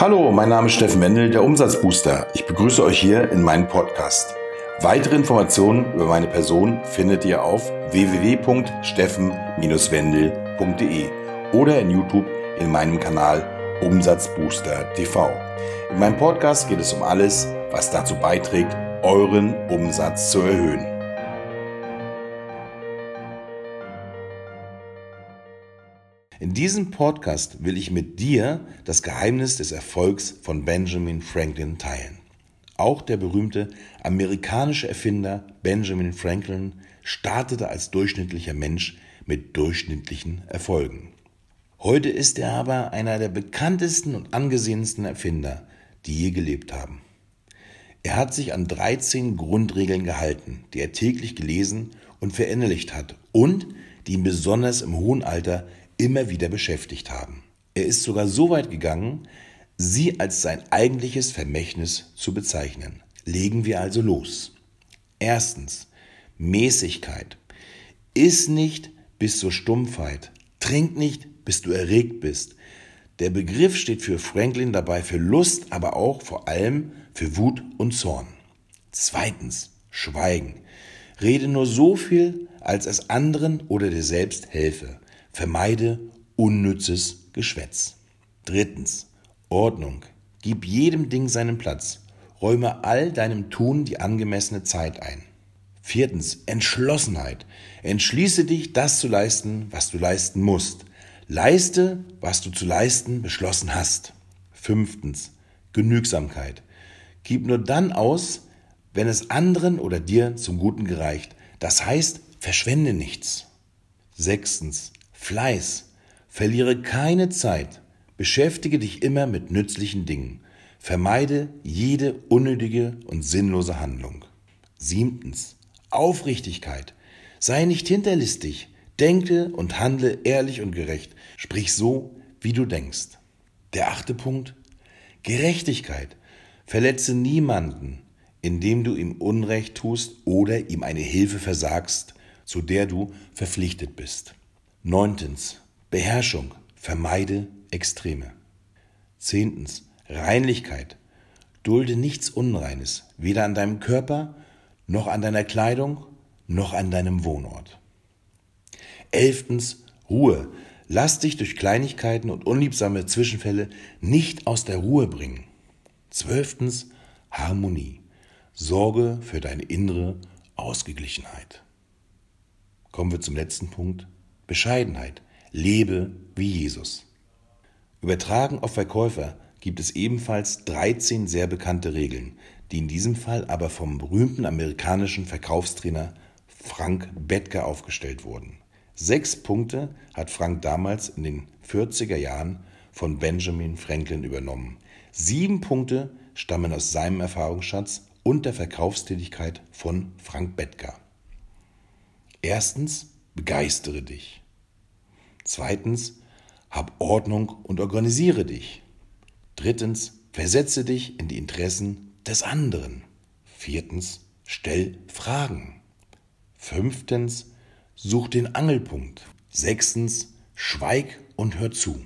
Hallo, mein Name ist Steffen Wendel, der Umsatzbooster. Ich begrüße euch hier in meinem Podcast. Weitere Informationen über meine Person findet ihr auf www.steffen-wendel.de oder in YouTube in meinem Kanal Umsatzbooster TV. In meinem Podcast geht es um alles, was dazu beiträgt, euren Umsatz zu erhöhen. In diesem Podcast will ich mit dir das Geheimnis des Erfolgs von Benjamin Franklin teilen. Auch der berühmte amerikanische Erfinder Benjamin Franklin startete als durchschnittlicher Mensch mit durchschnittlichen Erfolgen. Heute ist er aber einer der bekanntesten und angesehensten Erfinder, die je gelebt haben. Er hat sich an 13 Grundregeln gehalten, die er täglich gelesen und verinnerlicht hat und die ihn besonders im hohen Alter immer wieder beschäftigt haben. Er ist sogar so weit gegangen, sie als sein eigentliches Vermächtnis zu bezeichnen. Legen wir also los. Erstens, Mäßigkeit. Iss nicht bis zur Stumpfheit. Trink nicht, bis du erregt bist. Der Begriff steht für Franklin dabei für Lust, aber auch vor allem für Wut und Zorn. Zweitens, Schweigen. Rede nur so viel, als es anderen oder dir selbst helfe. Vermeide unnützes Geschwätz. Drittens, Ordnung. Gib jedem Ding seinen Platz. Räume all deinem Tun die angemessene Zeit ein. Viertens, Entschlossenheit. Entschließe dich, das zu leisten, was du leisten musst. Leiste, was du zu leisten beschlossen hast. Fünftens, Genügsamkeit. Gib nur dann aus, wenn es anderen oder dir zum Guten gereicht. Das heißt, verschwende nichts. Sechstens, Fleiß. Verliere keine Zeit. Beschäftige dich immer mit nützlichen Dingen. Vermeide jede unnötige und sinnlose Handlung. Siebtens. Aufrichtigkeit. Sei nicht hinterlistig. Denke und handle ehrlich und gerecht. Sprich so, wie du denkst. Der achte Punkt. Gerechtigkeit. Verletze niemanden, indem du ihm Unrecht tust oder ihm eine Hilfe versagst, zu der du verpflichtet bist. Neuntens. Beherrschung. Vermeide Extreme. Zehntens. Reinlichkeit. Dulde nichts Unreines, weder an deinem Körper, noch an deiner Kleidung, noch an deinem Wohnort. Elftens. Ruhe. Lass dich durch Kleinigkeiten und unliebsame Zwischenfälle nicht aus der Ruhe bringen. Zwölftens. Harmonie. Sorge für deine innere Ausgeglichenheit. Kommen wir zum letzten Punkt. Bescheidenheit. Lebe wie Jesus. Übertragen auf Verkäufer gibt es ebenfalls 13 sehr bekannte Regeln, die in diesem Fall aber vom berühmten amerikanischen Verkaufstrainer Frank Bettger aufgestellt wurden. Sechs Punkte hat Frank damals in den 40er Jahren von Benjamin Franklin übernommen. Sieben Punkte stammen aus seinem Erfahrungsschatz und der Verkaufstätigkeit von Frank Bettger. Erstens, begeistere dich. Zweitens, hab Ordnung und organisiere dich. Drittens, versetze dich in die Interessen des anderen. Viertens, stell Fragen. Fünftens, such den Angelpunkt. Sechstens, schweig und hör zu.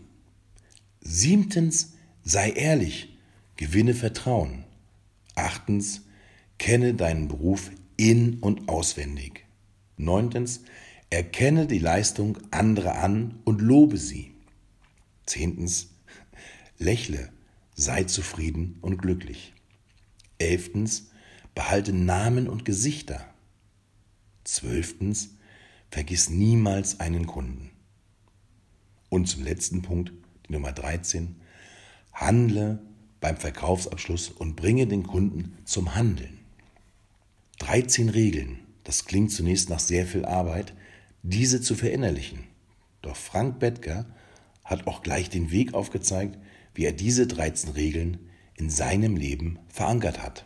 Siebtens, sei ehrlich, gewinne Vertrauen. Achtens, kenne deinen Beruf in und auswendig. Neuntens, erkenne die Leistung anderer an und lobe sie. Zehntens, lächle, sei zufrieden und glücklich. Elftens, behalte Namen und Gesichter. Zwölftens, vergiss niemals einen Kunden. Und zum letzten Punkt, die Nummer 13, handle beim Verkaufsabschluss und bringe den Kunden zum Handeln. 13 Regeln, das klingt zunächst nach sehr viel Arbeit, diese zu verinnerlichen. Doch Frank Bettger hat auch gleich den Weg aufgezeigt, wie er diese 13 Regeln in seinem Leben verankert hat.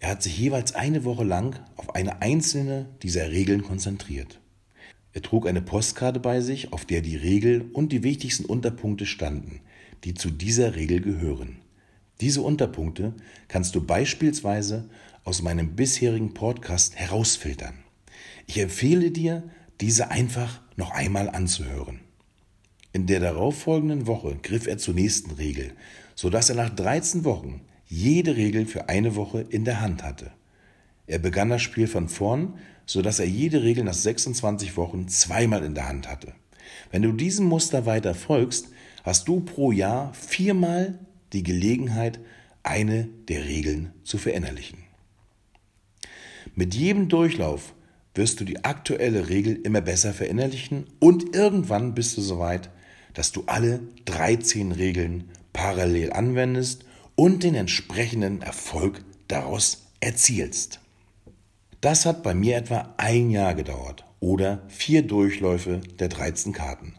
Er hat sich jeweils eine Woche lang auf eine einzelne dieser Regeln konzentriert. Er trug eine Postkarte bei sich, auf der die Regel und die wichtigsten Unterpunkte standen, die zu dieser Regel gehören. Diese Unterpunkte kannst du beispielsweise aus meinem bisherigen Podcast herausfiltern. Ich empfehle dir, diese einfach noch einmal anzuhören. In der darauffolgenden Woche griff er zur nächsten Regel, sodass er nach 13 Wochen jede Regel für eine Woche in der Hand hatte. Er begann das Spiel von vorn, sodass er jede Regel nach 26 Wochen zweimal in der Hand hatte. Wenn du diesem Muster weiter folgst, hast du pro Jahr viermal die Gelegenheit, eine der Regeln zu verinnerlichen. Mit jedem Durchlauf wirst du die aktuelle Regel immer besser verinnerlichen und irgendwann bist du so weit, dass du alle 13 Regeln parallel anwendest und den entsprechenden Erfolg daraus erzielst. Das hat bei mir etwa ein Jahr gedauert oder vier Durchläufe der 13 Karten.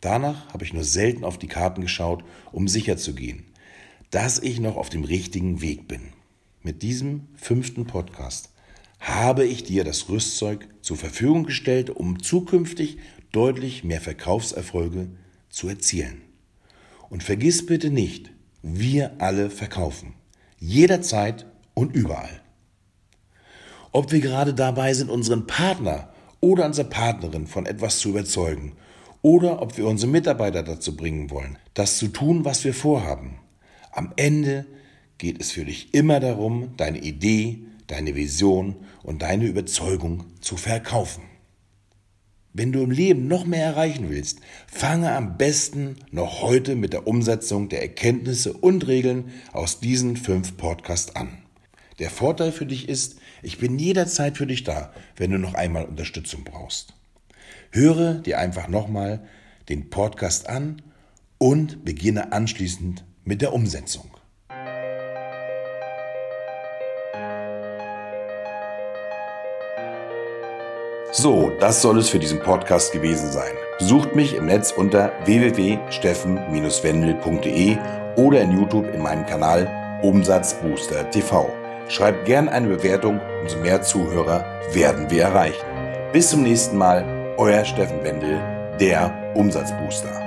Danach habe ich nur selten auf die Karten geschaut, um sicher zu gehen, dass ich noch auf dem richtigen Weg bin. Mit diesem fünften Podcast habe ich dir das Rüstzeug zur Verfügung gestellt, um zukünftig deutlich mehr Verkaufserfolge zu erzielen. Und vergiss bitte nicht, wir alle verkaufen. Jederzeit und überall. Ob wir gerade dabei sind, unseren Partner oder unsere Partnerin von etwas zu überzeugen oder ob wir unsere Mitarbeiter dazu bringen wollen, das zu tun, was wir vorhaben. Am Ende geht es für dich immer darum, deine Idee, deine Vision und deine Überzeugung zu verkaufen. Wenn du im Leben noch mehr erreichen willst, fange am besten noch heute mit der Umsetzung der Erkenntnisse und Regeln aus diesen fünf Podcasts an. Der Vorteil für dich ist, ich bin jederzeit für dich da, wenn du noch einmal Unterstützung brauchst. Höre dir einfach nochmal den Podcast an und beginne anschließend mit der Umsetzung. So, das soll es für diesen Podcast gewesen sein. Besucht mich im Netz unter www.steffen-wendel.de oder in YouTube in meinem Kanal Umsatzbooster TV. Schreibt gern eine Bewertung, umso mehr Zuhörer werden wir erreichen. Bis zum nächsten Mal, euer Steffen Wendel, der Umsatzbooster.